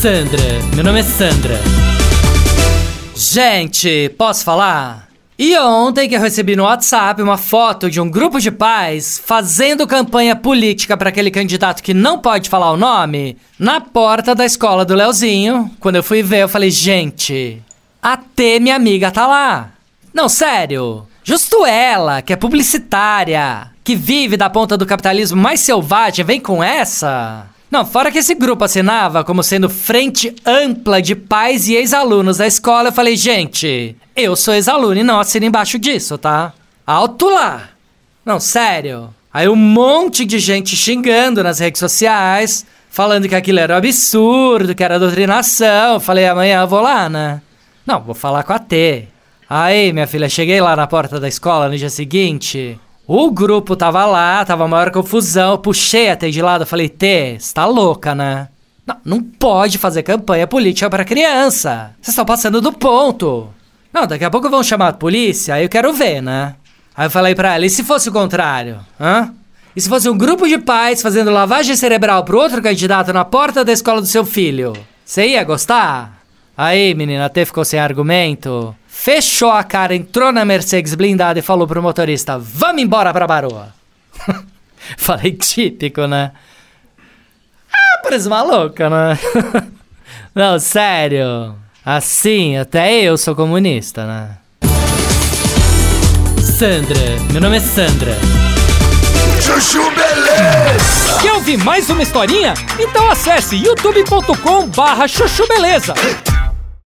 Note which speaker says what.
Speaker 1: Sandra, meu nome é Sandra. Gente, posso falar? E ontem que eu recebi no WhatsApp uma foto de um grupo de pais fazendo campanha política para aquele candidato que não pode falar o nome, na porta da escola do Leozinho. Quando eu fui ver, eu falei, gente, até minha amiga tá lá. Não, sério. Justo ela, que é publicitária, que vive da ponta do capitalismo mais selvagem, vem com essa? Não, fora que esse grupo assinava como sendo frente ampla de pais e ex-alunos da escola, eu falei, gente, eu sou ex-aluno e não assino embaixo disso, tá? Alto lá! Não, sério. Aí um monte de gente xingando nas redes sociais, falando que aquilo era um absurdo, que era doutrinação. Eu falei, amanhã eu vou lá, né? Não, vou falar com a T. Aí, minha filha, cheguei lá na porta da escola no dia seguinte. O grupo tava lá, tava a maior confusão. Eu puxei a de lado, falei, T, você tá louca, né? Não, não pode fazer campanha política para criança. Vocês estão passando do ponto. Não, daqui a pouco vão chamar a polícia, aí eu quero ver, né? Aí eu falei pra ela, e se fosse o contrário? Hã? E se fosse um grupo de pais fazendo lavagem cerebral pro outro candidato na porta da escola do seu filho? Você ia gostar? Aí, menina, a T ficou sem argumento fechou a cara, entrou na Mercedes blindada e falou pro motorista: Vamos embora pra Baroa. Falei típico, né? Ah, parece uma louca, né? Não, sério. Assim, até eu sou comunista, né? Sandra, meu nome é Sandra.
Speaker 2: Chuchu Beleza!
Speaker 3: Quer ouvir mais uma historinha? Então acesse youtube.com barra chuchu beleza.